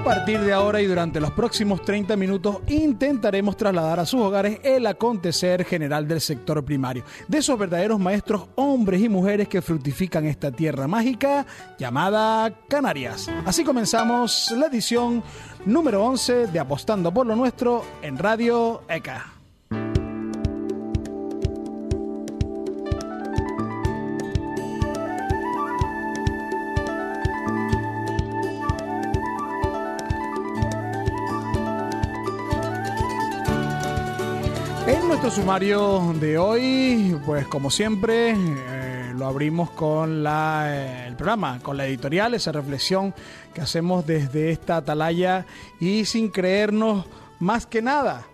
A partir de ahora y durante los próximos 30 minutos intentaremos trasladar a sus hogares el acontecer general del sector primario, de esos verdaderos maestros hombres y mujeres que fructifican esta tierra mágica llamada Canarias. Así comenzamos la edición número 11 de Apostando por lo Nuestro en Radio ECA. Nuestro sumario de hoy, pues como siempre, eh, lo abrimos con la, eh, el programa, con la editorial, esa reflexión que hacemos desde esta atalaya y sin creernos más que nada,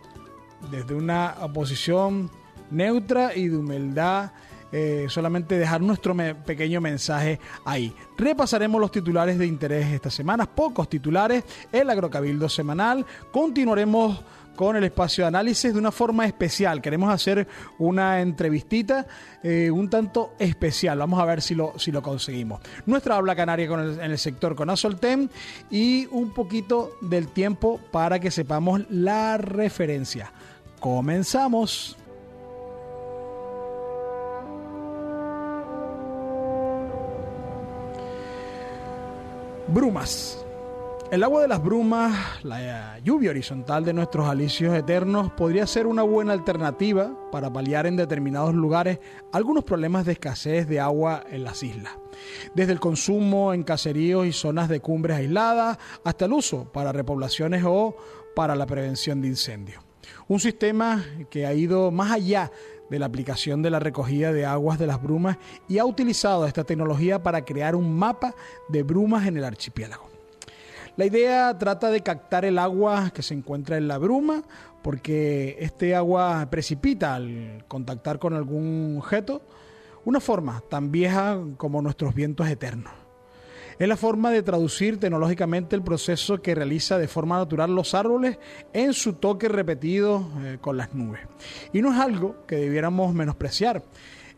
desde una posición neutra y de humildad. eh, solamente dejar nuestro pequeño mensaje ahí. Repasaremos los titulares de interés esta semana, pocos titulares, el agrocabildo semanal, continuaremos con el espacio de análisis de una forma especial. Queremos hacer una entrevistita eh, un tanto especial. Vamos a ver si lo, si lo conseguimos. Nuestra habla canaria en el sector con Asoltem y un poquito del tiempo para que sepamos la referencia. Comenzamos. Brumas. El agua de las brumas, la lluvia horizontal de nuestros alicios eternos, podría ser una buena alternativa para paliar en determinados lugares algunos problemas de escasez de agua en las islas. Desde el consumo en caseríos y zonas de cumbres aisladas hasta el uso para repoblaciones o para la prevención de incendios. Un sistema que ha ido más allá de la aplicación de la recogida de aguas de las brumas y ha utilizado esta tecnología para crear un mapa de brumas en el archipiélago. La idea trata de captar el agua que se encuentra en la bruma, porque este agua precipita al contactar con algún objeto, una forma tan vieja como nuestros vientos eternos. Es la forma de traducir tecnológicamente el proceso que realiza de forma natural los árboles en su toque repetido eh, con las nubes. Y no es algo que debiéramos menospreciar.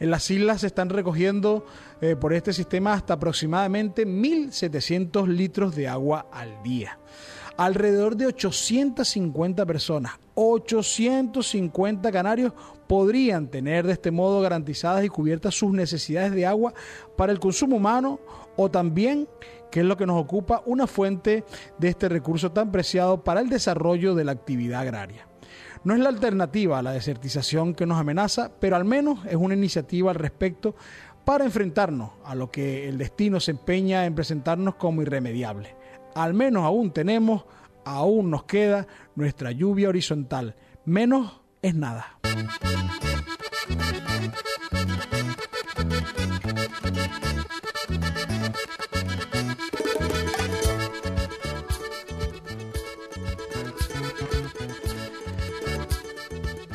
En las islas se están recogiendo eh, por este sistema hasta aproximadamente 1.700 litros de agua al día. Alrededor de 850 personas, 850 canarios podrían tener de este modo garantizadas y cubiertas sus necesidades de agua para el consumo humano o también, que es lo que nos ocupa, una fuente de este recurso tan preciado para el desarrollo de la actividad agraria. No es la alternativa a la desertización que nos amenaza, pero al menos es una iniciativa al respecto para enfrentarnos a lo que el destino se empeña en presentarnos como irremediable. Al menos aún tenemos, aún nos queda nuestra lluvia horizontal. Menos es nada.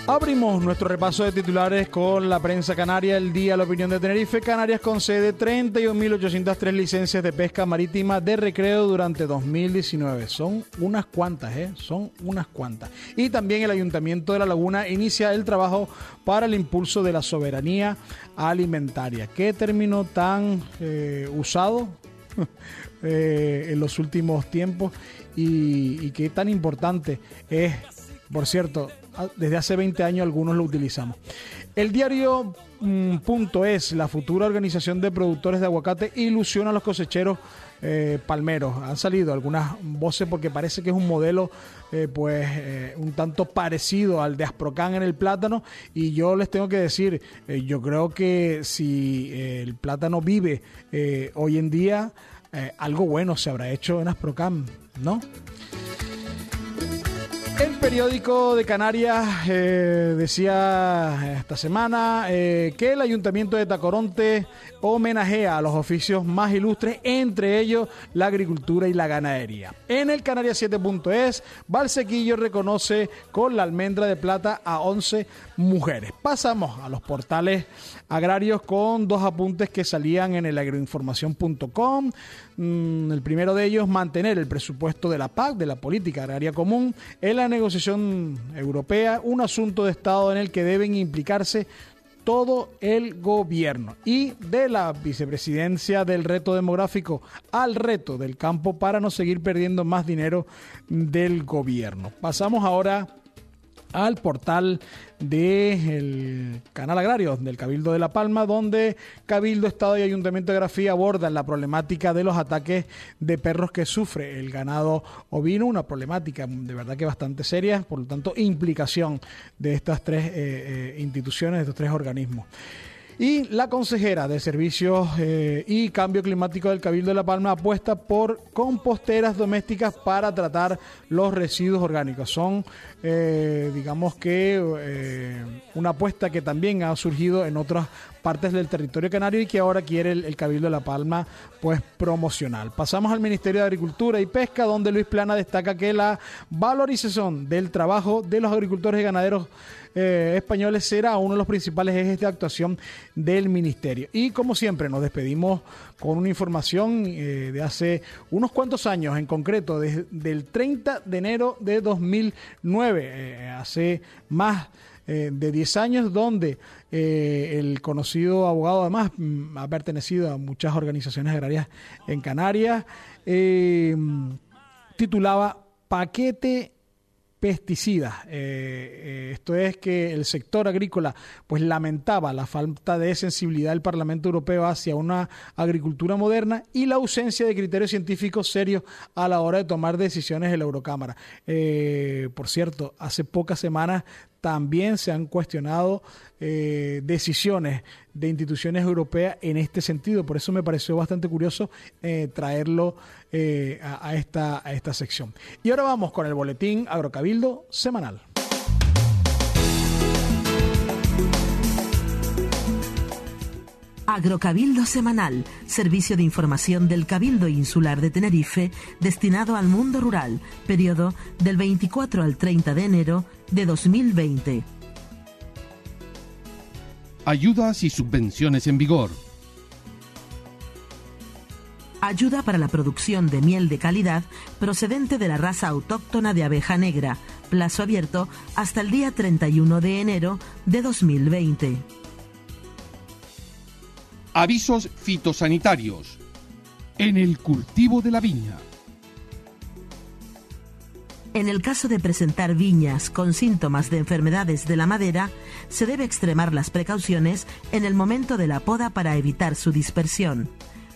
Abrimos nuestro repaso de titulares con la prensa canaria, el día, la opinión de Tenerife. Canarias concede 31.803 licencias de pesca marítima de recreo durante 2019. Son unas cuantas, ¿eh? Son unas cuantas. Y también el Ayuntamiento de La Laguna inicia el trabajo para el impulso de la soberanía alimentaria. ¿Qué término tan eh, usado eh, en los últimos tiempos y, y qué tan importante es, por cierto, desde hace 20 años algunos lo utilizamos. El diario mm, punto es la futura organización de productores de aguacate ilusiona a los cosecheros eh, palmeros. Han salido algunas voces porque parece que es un modelo eh, pues eh, un tanto parecido al de Asprocan en el plátano y yo les tengo que decir, yo creo que si el plátano vive hoy en día, algo bueno se habrá hecho en Asprocan, ¿no? El periódico de Canarias eh, decía esta semana eh, que el ayuntamiento de Tacoronte homenajea a los oficios más ilustres, entre ellos la agricultura y la ganadería. En el Canarias 7.es, Valsequillo reconoce con la almendra de plata a 11 mujeres. Pasamos a los portales agrarios con dos apuntes que salían en el agroinformación.com. Mm, el primero de ellos, mantener el presupuesto de la PAC, de la Política Agraria Común, en la negociación europea, un asunto de Estado en el que deben implicarse todo el gobierno y de la vicepresidencia del reto demográfico al reto del campo para no seguir perdiendo más dinero del gobierno. Pasamos ahora al portal del canal agrario del Cabildo de La Palma, donde Cabildo, Estado y Ayuntamiento de Grafía abordan la problemática de los ataques de perros que sufre el ganado ovino, una problemática de verdad que bastante seria, por lo tanto, implicación de estas tres eh, eh, instituciones, de estos tres organismos. Y la consejera de Servicios eh, y Cambio Climático del Cabildo de La Palma apuesta por composteras domésticas para tratar los residuos orgánicos. Son, eh, digamos que, eh, una apuesta que también ha surgido en otras partes del territorio canario y que ahora quiere el, Cabildo de La Palma pues promocional. Pasamos al Ministerio de Agricultura y Pesca, donde Luis Plana destaca que la valorización del trabajo de los agricultores y ganaderos eh, españoles será uno de los principales ejes de actuación del ministerio. Y como siempre nos despedimos con una información eh, de hace unos cuantos años, en concreto desde el 30 de enero de 2009, eh, hace más de 10 años, donde el conocido abogado además mm, ha pertenecido a muchas organizaciones agrarias en Canarias, titulaba Paquete pesticidas. Eh, eh, esto es que el sector agrícola pues lamentaba la falta de sensibilidad del Parlamento Europeo hacia una agricultura moderna y la ausencia de criterios científicos serios a la hora de tomar decisiones en la Eurocámara. Eh, por cierto, hace pocas semanas también se han cuestionado eh, decisiones de instituciones europeas en este sentido. Por eso me pareció bastante curioso eh, traerlo eh, a, esta, a esta sección. Y ahora vamos con el boletín Agrocabildo semanal. Agrocabildo Semanal, servicio de información del Cabildo Insular de Tenerife destinado al mundo rural, periodo del 24 al 30 de enero de 2020. Ayudas y subvenciones en vigor. Ayuda para la producción de miel de calidad procedente de la raza autóctona de abeja negra. Plazo abierto hasta el día 31 de enero de 2020. Avisos fitosanitarios. En el cultivo de la viña. En el caso de presentar viñas con síntomas de enfermedades de la madera, se debe extremar las precauciones en el momento de la poda para evitar su dispersión.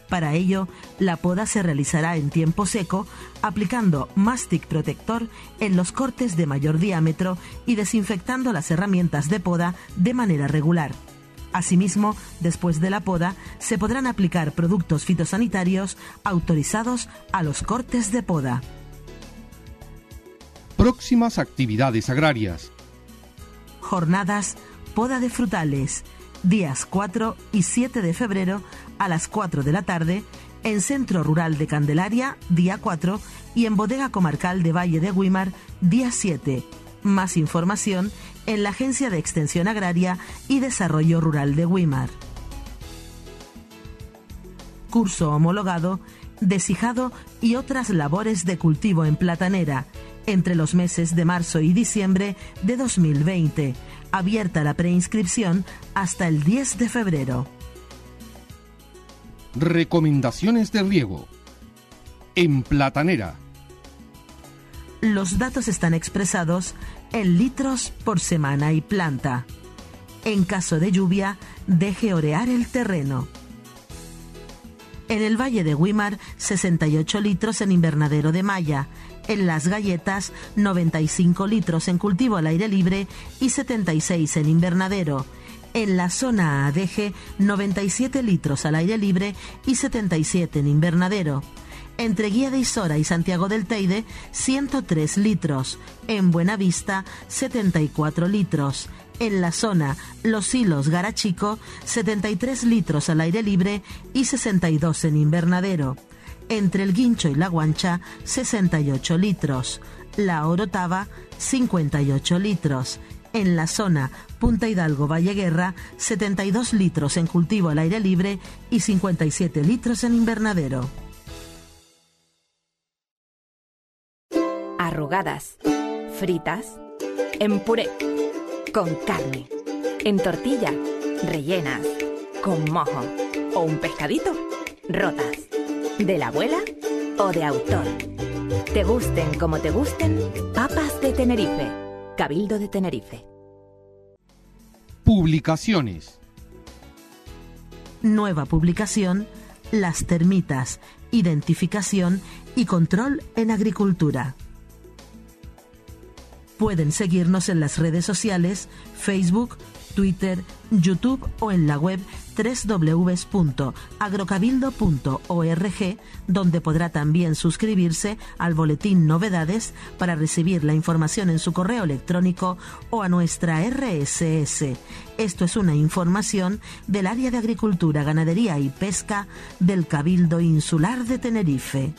Para ello, la poda se realizará en tiempo seco, aplicando mastic protector en los cortes de mayor diámetro y desinfectando las herramientas de poda de manera regular. Asimismo, después de la poda, se podrán aplicar productos fitosanitarios autorizados a los cortes de poda. Próximas actividades agrarias. Jornadas Poda de Frutales, días 4 y 7 de febrero a las 4 de la tarde, en Centro Rural de Candelaria, día 4, y en Bodega Comarcal de Valle de Guimar, día 7. Más información en la Agencia de Extensión Agraria y Desarrollo Rural de Guimar. Curso homologado, desijado y otras labores de cultivo en platanera entre los meses de marzo y diciembre de 2020. Abierta la preinscripción hasta el 10 de febrero. Recomendaciones de riego. En platanera. Los datos están expresados en litros por semana y planta. En caso de lluvia, deje orear el terreno. En el Valle de Guimar, 68 litros en invernadero de malla. En Las Galletas, 95 litros en cultivo al aire libre y 76 en invernadero. En la zona ADG, 97 litros al aire libre y 77 en invernadero. Entre Guía de Isora y Santiago del Teide, 103 litros. En Buenavista, 74 litros. En la zona Los Hilos Garachico, 73 litros al aire libre y 62 en invernadero. Entre el Guincho y la Guancha, 68 litros. La Orotava, 58 litros. En la zona Punta Hidalgo Valle Guerra, 72 litros en cultivo al aire libre y 57 litros en invernadero. arrugadas, fritas, en puré, con carne, en tortilla rellenas, con mojo o un pescadito, rotas, de la abuela o de autor. Te gusten como te gusten, papas de Tenerife, Cabildo de Tenerife. Publicaciones. Nueva publicación, Las termitas, identificación y control en agricultura. Pueden seguirnos en las redes sociales, Facebook, Twitter, YouTube o en la web www.agrocabildo.org, donde podrá también suscribirse al boletín Novedades para recibir la información en su correo electrónico o a nuestra RSS. Esto es una información del área de Agricultura, Ganadería y Pesca del Cabildo Insular de Tenerife.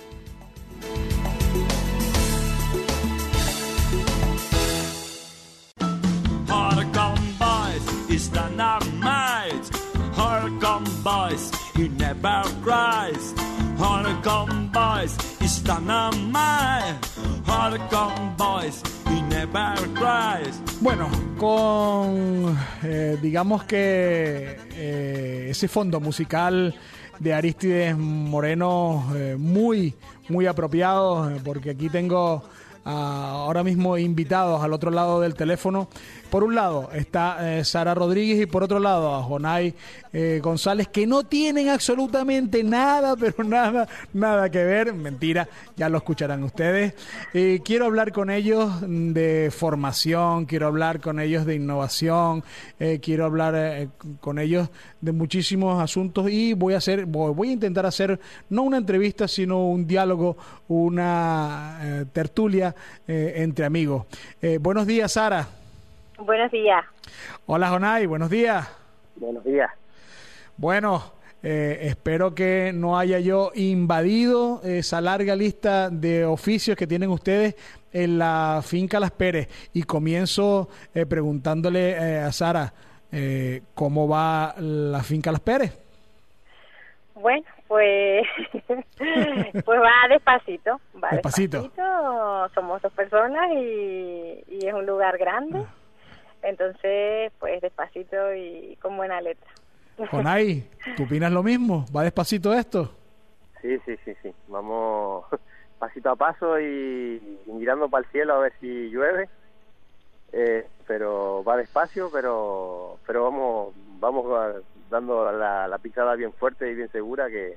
Bueno, con eh, digamos que eh, ese fondo musical de Aristides Moreno eh, muy, muy apropiado, porque aquí tengo ahora mismo invitados al otro lado del teléfono. Por un lado está Sara Rodríguez y por otro lado a Jonay eh, González, que no tienen absolutamente nada, pero nada, nada que ver. Mentira, ya lo escucharán ustedes. Eh, quiero hablar con ellos de formación, quiero hablar con ellos de innovación, eh, quiero hablar con ellos de muchísimos asuntos y voy a hacer, voy, a intentar hacer no una entrevista, sino un diálogo, una tertulia entre amigos. buenos días, Sara. Buenos días. Hola, Jonay, buenos días. Buenos días. Bueno, eh, espero que no haya yo invadido esa larga lista de oficios que tienen ustedes en la finca Las Pérez y comienzo eh, preguntándole eh, a Sara cómo va la finca Las Pérez. Bueno, pues pues va despacito, va despacito. Somos dos personas y, y es un lugar grande, ah. Entonces pues despacito y con buena letra. Jonay, ¿tú opinas lo mismo? ¿Va despacito esto? Sí, sí, sí, sí. Vamos pasito a paso y, mirando para el cielo a ver si llueve. Eh, pero va despacio, pero pero vamos vamos dando la, la pisada bien fuerte y bien segura que,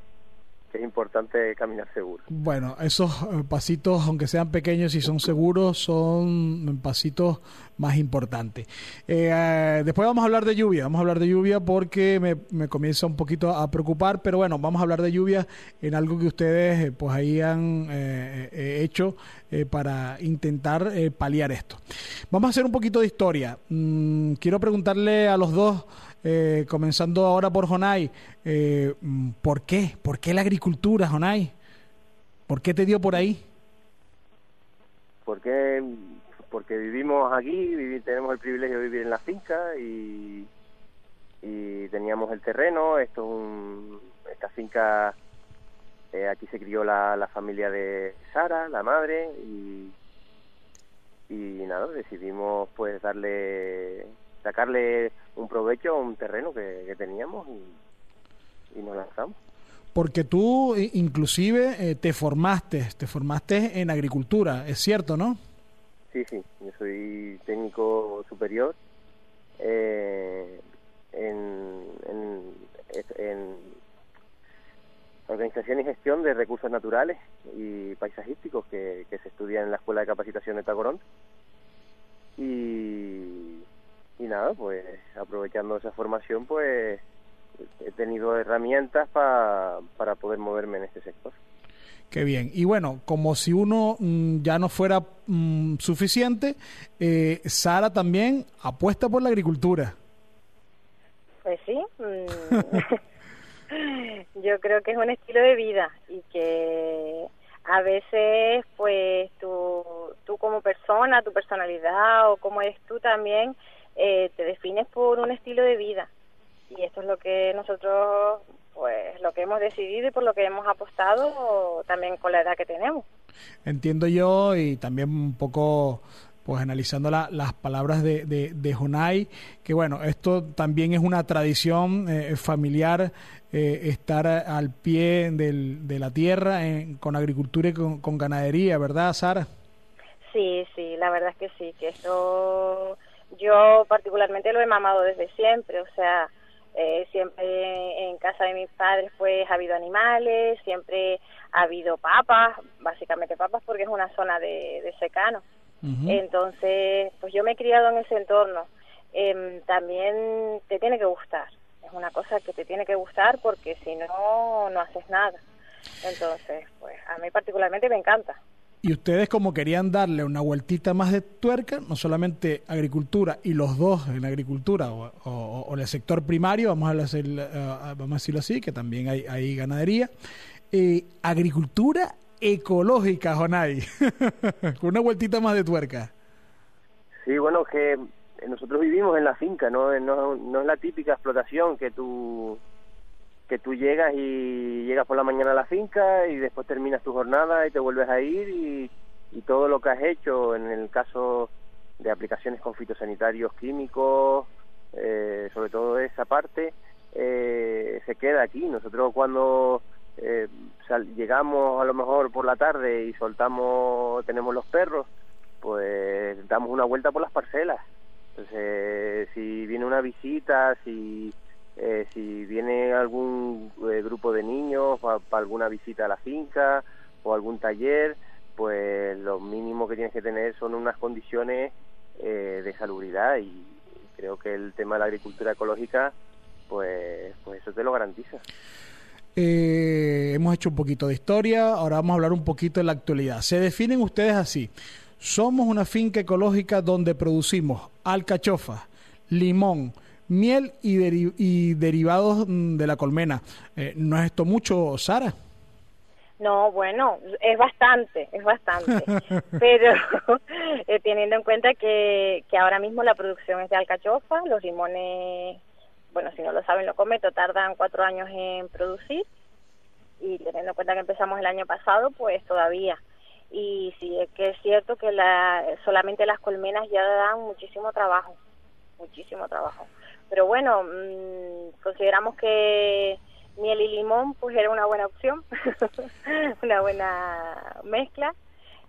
es importante caminar seguro. Bueno, esos eh, pasitos, aunque sean pequeños y son seguros, son pasitos más importantes. Eh, eh, después vamos a hablar de lluvia, vamos a hablar de lluvia porque me, me, comienza un poquito a preocupar, pero bueno, vamos a hablar de lluvia en algo que ustedes pues ahí han hecho para intentar paliar esto. Vamos a hacer un poquito de historia. Mm, quiero preguntarle a los dos eh, comenzando ahora por Jonay, eh, ¿por qué? ¿Por qué la agricultura, Jonay? ¿Por qué te dio por ahí? Porque, porque vivimos aquí, tenemos el privilegio de vivir en la finca y, y teníamos el terreno. Esto esta finca, eh, aquí se crió la, la familia de Sara, la madre, y, y nada, decidimos pues darle sacarle un provecho a un terreno que, teníamos y, nos lanzamos. Porque tú inclusive eh, te formaste, te formaste en agricultura, es cierto, ¿no? Sí, sí, yo soy técnico superior eh, en, en, organización y gestión de recursos naturales y paisajísticos que, que se estudia en la Escuela de Capacitación de Tagorón. Y, y nada, pues aprovechando esa formación, pues he tenido herramientas para poder moverme en este sector. Qué bien. Y bueno, como si uno mm, ya no fuera mm, suficiente, eh, Sara también apuesta por la agricultura. Pues sí. Mm, yo creo que es un estilo de vida y que a veces, pues tú, tú como persona, tu personalidad o como eres tú también, eh, te defines por un estilo de vida. Y esto es lo que nosotros, pues, lo que hemos decidido y por lo que hemos apostado también con la edad que tenemos. Entiendo yo y también un poco pues analizando las palabras de, de, Jonay, que bueno, esto también es una tradición eh, familiar, eh, estar al pie del, de la tierra con agricultura y con, con, ganadería, ¿verdad, Sara? Sí, sí, la verdad es que sí, que esto yo particularmente lo he mamado desde siempre, o sea, eh, siempre en casa de mis padres pues ha habido animales, siempre ha habido papas, básicamente papas porque es una zona de, secano. Entonces, pues yo me he criado en ese entorno. Em, también te tiene que gustar, es una cosa que te tiene que gustar porque si no, no haces nada. Entonces, pues a mí particularmente me encanta. Y ustedes como querían darle una vueltita más de tuerca, no solamente agricultura y los dos en agricultura o, en el sector primario, vamos a, decirlo, eh, vamos a decirlo así, que también hay, hay ganadería, eh, agricultura ecológica, Jonay, con una vueltita más de tuerca. Sí, bueno, que nosotros vivimos en la finca, no, no, no es la típica explotación que tú que tú llegas y llegas por la mañana a la finca y después terminas tu jornada y te vuelves a ir y, todo lo que has hecho en el caso de aplicaciones con fitosanitarios químicos, eh, sobre todo esa parte, eh, se queda aquí. Nosotros cuando eh, llegamos a lo mejor por la tarde y soltamos, tenemos los perros, pues damos una vuelta por las parcelas. Entonces, si viene una visita, si eh, si viene algún eh, grupo de niños para alguna visita a la finca o algún taller, pues lo mínimo que tienes que tener son unas condiciones eh, de salubridad y creo que el tema de la agricultura ecológica, pues, pues eso te lo garantiza. hemos hecho un poquito de historia, ahora vamos a hablar un poquito de la actualidad. Se definen ustedes así. Somos una finca ecológica donde producimos alcachofa, limón, miel y, derivados mm, de la colmena. Eh, ¿No es esto mucho, Sara? No, bueno, es bastante, es bastante. Pero eh, teniendo en cuenta que, que ahora mismo la producción es de alcachofa, los limones, bueno, si no lo saben, lo cometo, tardan cuatro años en producir. Y teniendo en cuenta que empezamos el año pasado, pues todavía. Y sí, es que es cierto que la, solamente las colmenas ya dan muchísimo trabajo, muchísimo trabajo pero bueno, mm, consideramos que miel y limón pues era una buena opción, una buena mezcla.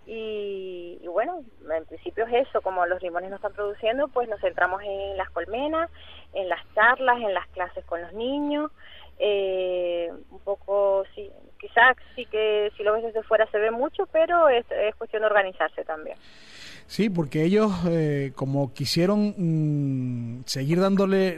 Y, bueno, en principio es eso, como los limones no están produciendo, pues nos centramos en las colmenas, en las charlas, en las clases con los niños, eh, un poco, sí, quizás sí que si lo ves desde fuera se ve mucho, pero es, es cuestión de organizarse también. Sí, porque ellos eh, como quisieron mm, seguir dándole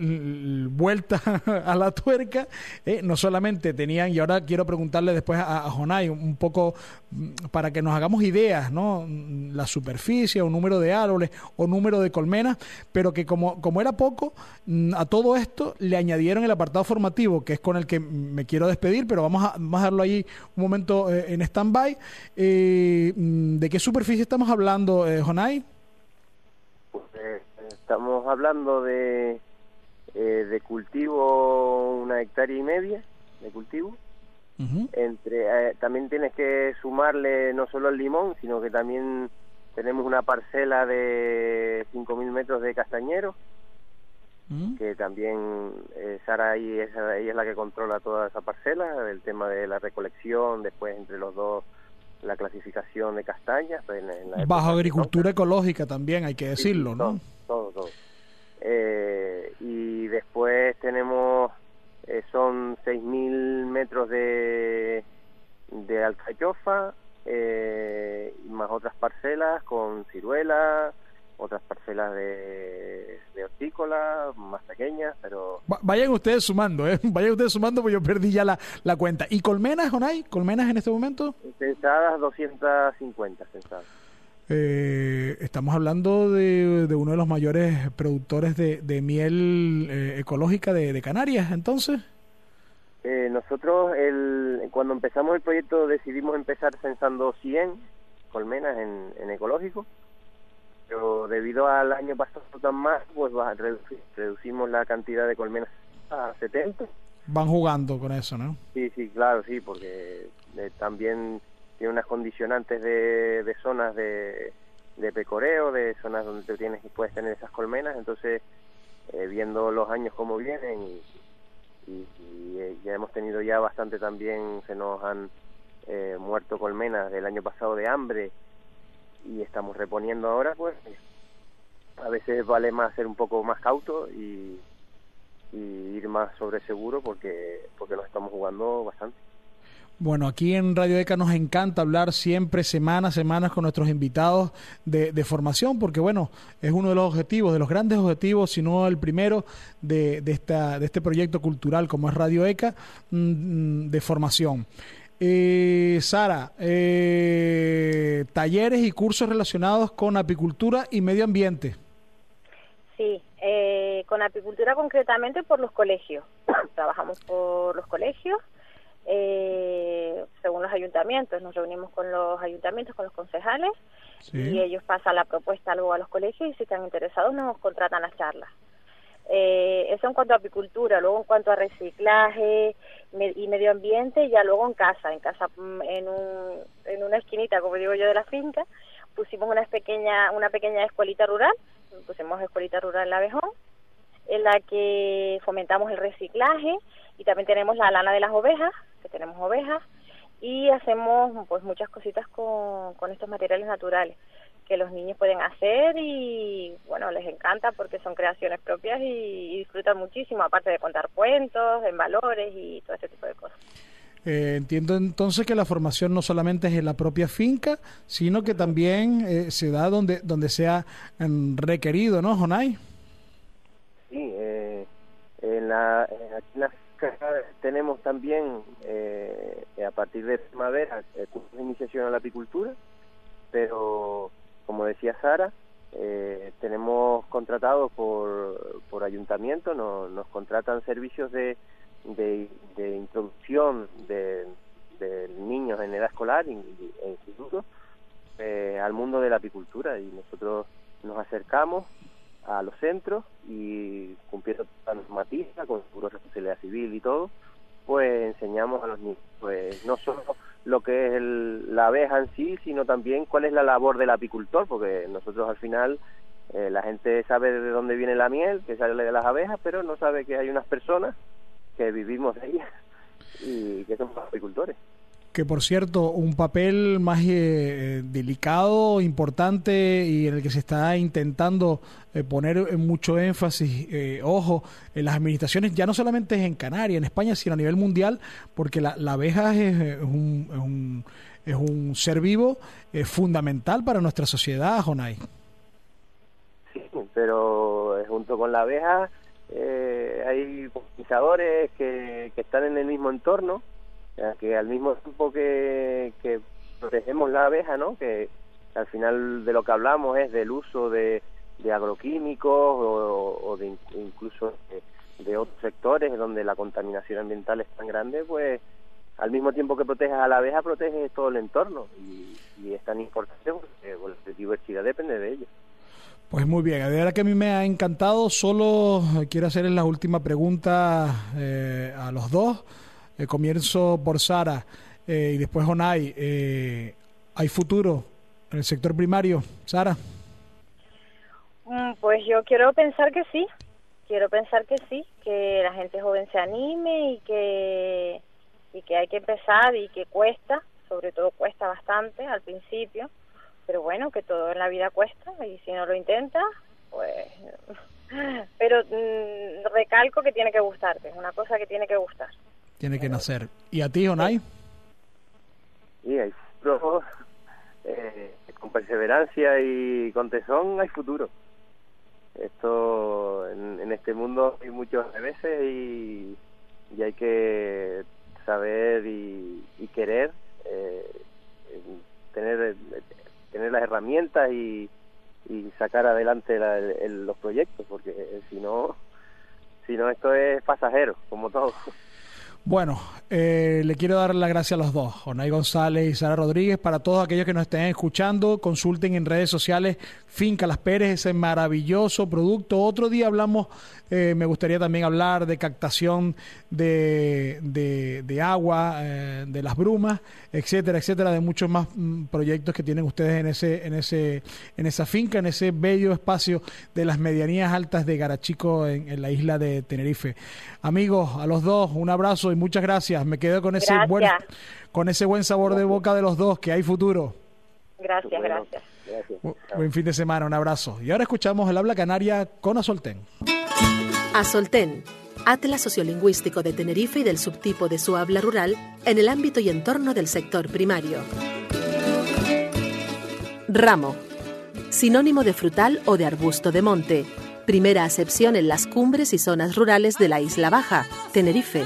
vuelta a la tuerca, eh, no solamente tenían, y ahora quiero preguntarle después a, a Jonay un poco mm, para que nos hagamos ideas, ¿no? La superficie o número de árboles o número de colmenas, pero que como, como era poco, mm, a todo esto le añadieron el apartado formativo, que es con el que me quiero despedir, pero vamos a, vamos dejarlo ahí un momento eh, en stand-by. ¿De qué superficie estamos hablando, Jonay? Pues, eh, estamos hablando de, eh, de cultivo una hectárea y media de cultivo. Entre eh, también tienes que sumarle no solo el limón, sino que también tenemos una parcela de 5.000 metros de castañero, que también Sara ahí es, ella es la que controla toda esa parcela, el tema de la recolección, después entre los dos la clasificación de castañas. Pues, Bajo agricultura ecológica también, hay que decirlo, ¿no? Todo, todo. Eh, y después tenemos, eh, son 6.000 metros de, de alcachofa, eh, más otras parcelas con ciruelas, otras parcelas de, de hortícola más pequeñas, pero... vayan ustedes sumando, ¿eh? Vayan ustedes sumando porque yo perdí ya la, la cuenta. ¿Y colmenas, Jonay? ¿Colmenas en este momento? Censadas 250 censadas. Eh, estamos hablando de, de, uno de los mayores productores de, de miel eh, ecológica de, de, Canarias, entonces. Eh, nosotros, el, cuando empezamos el proyecto, decidimos empezar censando 100 colmenas en, en ecológico pero debido al año pasado tan más, pues reducimos la cantidad de colmenas a 70. Van jugando con eso, ¿no? Sí, sí, claro, sí, porque eh, también tiene unas condicionantes de, zonas de, de pecoreo, de zonas donde tú tienes y puedes tener esas colmenas, entonces eh, viendo los años como vienen y, eh, ya hemos tenido ya bastante también, se nos han eh, muerto colmenas del año pasado de hambre y estamos reponiendo ahora, pues a veces vale más ser un poco más cauto y, ir más sobre seguro porque, porque nos estamos jugando bastante. Bueno, aquí en Radio ECA nos encanta hablar siempre, semanas, semanas, con nuestros invitados de, de, formación, porque bueno, es uno de los objetivos, de los grandes objetivos, si no el primero, de, de, esta, de este proyecto cultural como es Radio ECA, mm, de formación. Eh, Sara, eh, talleres y cursos relacionados con apicultura y medio ambiente. Sí, eh, con apicultura concretamente por los colegios. Trabajamos por los colegios eh, según los ayuntamientos. Nos reunimos con los ayuntamientos, con los concejales, y ellos pasan la propuesta luego a los colegios y si están interesados nos contratan las charlas. Eh, eso en cuanto a apicultura, luego en cuanto a reciclaje y medio ambiente, ya luego en casa, en casa mm, en, un, en una esquinita, como digo yo, de la finca, pusimos una pequeña, una pequeña escuelita rural, pusimos escuelita rural la Abejón, en la que fomentamos el reciclaje y también tenemos la lana de las ovejas, que tenemos ovejas, y hacemos pues muchas cositas con, con estos materiales naturales que los niños pueden hacer y bueno, les encanta porque son creaciones propias y, disfrutan muchísimo, aparte de contar cuentos, en valores y todo ese tipo de cosas. Eh, entiendo entonces que la formación no solamente es en la propia finca, sino que también eh, se da donde donde sea mm, requerido, ¿no, Jonay? Sí, eh, en la, aquí en la tenemos también, eh, a partir de primavera, cursos de iniciación a la apicultura, pero como decía Sara, eh, tenemos contratados por, por ayuntamiento, nos contratan servicios de, de, introducción de, niños en edad escolar e institutos eh, al mundo de la apicultura. Y nosotros nos acercamos a los centros y cumpliendo la normativa con de responsabilidad civil y todo, pues enseñamos a los niños, pues no solo lo que es el, la abeja en sí, sino también cuál es la labor del apicultor, porque nosotros al final eh, la gente sabe de dónde viene la miel, que sale de las abejas, pero no sabe que hay unas personas que vivimos de ellas y que somos apicultores que por cierto, un papel más eh, delicado, importante y en el que se está intentando eh, poner mucho énfasis, eh, ojo, en las administraciones, ya no solamente es en Canarias, en España, sino a nivel mundial, porque la, abeja es, un, es, un, es un ser vivo fundamental para nuestra sociedad, Jonay. Sí, pero junto con la abeja hay polinizadores que, que están en el mismo entorno que al mismo tiempo que, protegemos la abeja, ¿no? Que al final de lo que hablamos es del uso de, de agroquímicos o, de incluso de, otros sectores donde la contaminación ambiental es tan grande, pues al mismo tiempo que proteges a la abeja, proteges todo el entorno y, es tan importante porque la diversidad depende de ello. Pues muy bien, de verdad que a mí me ha encantado. Solo quiero hacerles la última pregunta eh, a los dos. Eh, comienzo por Sara eh, y después Onay. Eh, ¿Hay futuro en el sector primario, Sara? Mm, pues yo quiero pensar que sí, quiero pensar que sí, que la gente joven se anime y que, y que hay que empezar y que cuesta, sobre todo cuesta bastante al principio, pero bueno, que todo en la vida cuesta y si no lo intentas, pues... Pero mm, recalco que tiene que gustarte, es una cosa que tiene que gustar tiene que nacer. ¿Y a ti, Onay? Sí, hay futuro. Eh, con perseverancia y con tesón hay futuro. Esto, en, este mundo hay muchos veces y, y hay que saber y, querer eh, tener, tener las herramientas y, y sacar adelante los proyectos, porque si no, si no esto es pasajero, como todo. Bueno, eh, le quiero dar las gracias a los dos, Jonay González y Sara Rodríguez. Para todos aquellos que nos estén escuchando, consulten en redes sociales Finca Las Pérez, ese maravilloso producto. Otro día hablamos, eh, me gustaría también hablar de captación de, de, agua, eh, de las brumas, etcétera, etcétera, de muchos más mm, proyectos que tienen ustedes en ese, en ese, en esa finca, en ese bello espacio de las medianías altas de Garachico en, la isla de Tenerife. Amigos, a los dos, un abrazo muchas gracias. Me quedo con ese buen, con ese buen sabor de boca de los dos, que hay futuro. Gracias, gracias. Buen fin de semana, un abrazo. Y ahora escuchamos el habla canaria con Azolten. Azolten, atlas sociolingüístico de Tenerife y del subtipo de su habla rural en el ámbito y entorno del sector primario. Ramo, sinónimo de frutal o de arbusto de monte. Primera acepción en las cumbres y zonas rurales de la Isla Baja, Tenerife.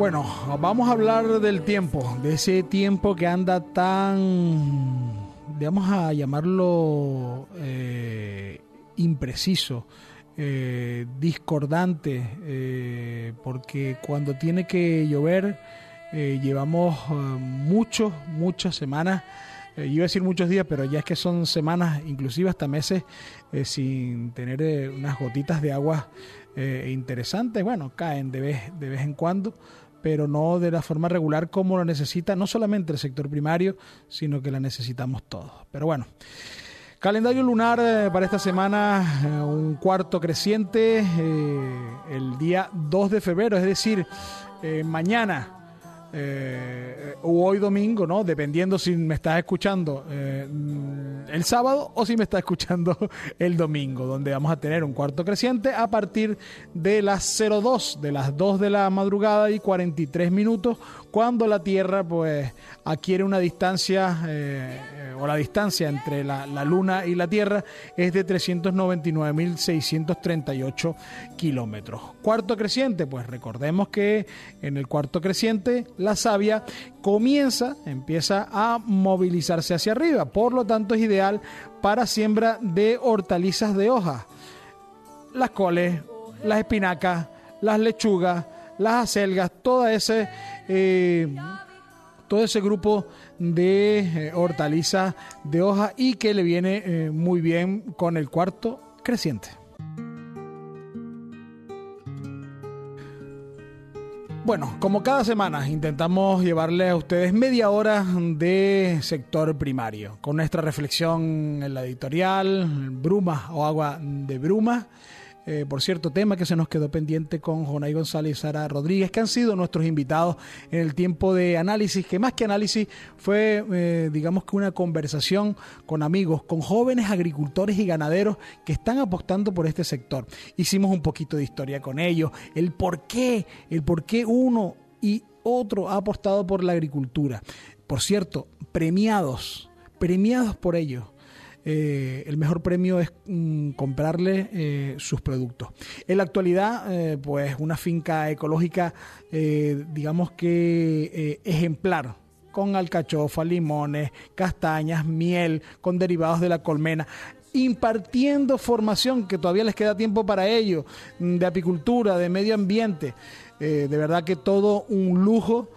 Bueno, vamos a hablar del tiempo, de ese tiempo que anda tan, vamos a llamarlo eh, impreciso, eh, discordante, eh, porque cuando tiene que llover llevamos muchos, muchas semanas, iba a decir muchos días, pero ya es que son semanas, inclusive hasta meses, sin tener unas gotitas de agua interesantes, bueno, caen de vez, de vez en cuando pero no de la forma regular como lo necesita no solamente el sector primario, sino que la necesitamos todos. Pero bueno, calendario lunar eh, para esta semana, eh, un cuarto creciente eh, el día 2 de febrero, es decir, mañana eh, o hoy domingo, ¿no? Dependiendo si me estás escuchando eh, el sábado o si me estás escuchando el domingo, donde vamos a tener un cuarto creciente a partir de las 02, de las 2 de la madrugada y 43 minutos, cuando la Tierra pues adquiere una distancia eh, o la distancia entre la, Luna y la Tierra es de 399.638 kilómetros. Cuarto creciente, pues recordemos que en el cuarto creciente la savia comienza, empieza a movilizarse hacia arriba, por lo tanto es ideal para siembra de hortalizas de hojas, las coles, las espinacas, las lechugas, las acelgas, toda ese, eh, todo ese grupo de eh, hortalizas de hoja y que le viene eh, muy bien con el cuarto creciente. Bueno, como cada semana intentamos llevarle a ustedes media hora de sector primario, con nuestra reflexión en la editorial, Bruma o agua de bruma eh, por cierto, tema que se nos quedó pendiente con Jonay González y Sara Rodríguez, que han sido nuestros invitados en el tiempo de análisis, que más que análisis fue, eh, digamos que una conversación con amigos, con jóvenes agricultores y ganaderos que están apostando por este sector. Hicimos un poquito de historia con ellos, el por qué, el por qué uno y otro ha apostado por la agricultura. Por cierto, premiados, premiados por ellos. Eh, el mejor premio es mm, comprarle eh, sus productos. En la actualidad, eh, pues una finca ecológica, digamos que ejemplar, con alcachofa, limones, castañas, miel, con derivados de la colmena impartiendo formación, que todavía les queda tiempo para ello, mm, de apicultura, de medio ambiente. de verdad que todo un lujo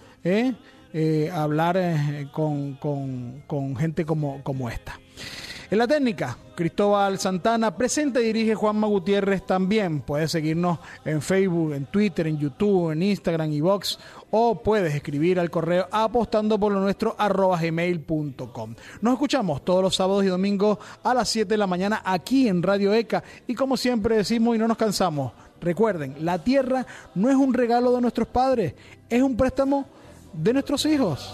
hablar con, con, gente como, como esta. En la técnica, Cristóbal Santana, presenta y dirige Juanma Gutiérrez también. Puedes seguirnos en Facebook, en Twitter, en YouTube, en Instagram y Vox o puedes escribir al correo apostando por lo nuestro arroba gmail.com. Nos escuchamos todos los sábados y domingos a las 7 de la mañana aquí en Radio ECA y como siempre decimos y no nos cansamos, recuerden, la tierra no es un regalo de nuestros padres, es un préstamo de nuestros hijos.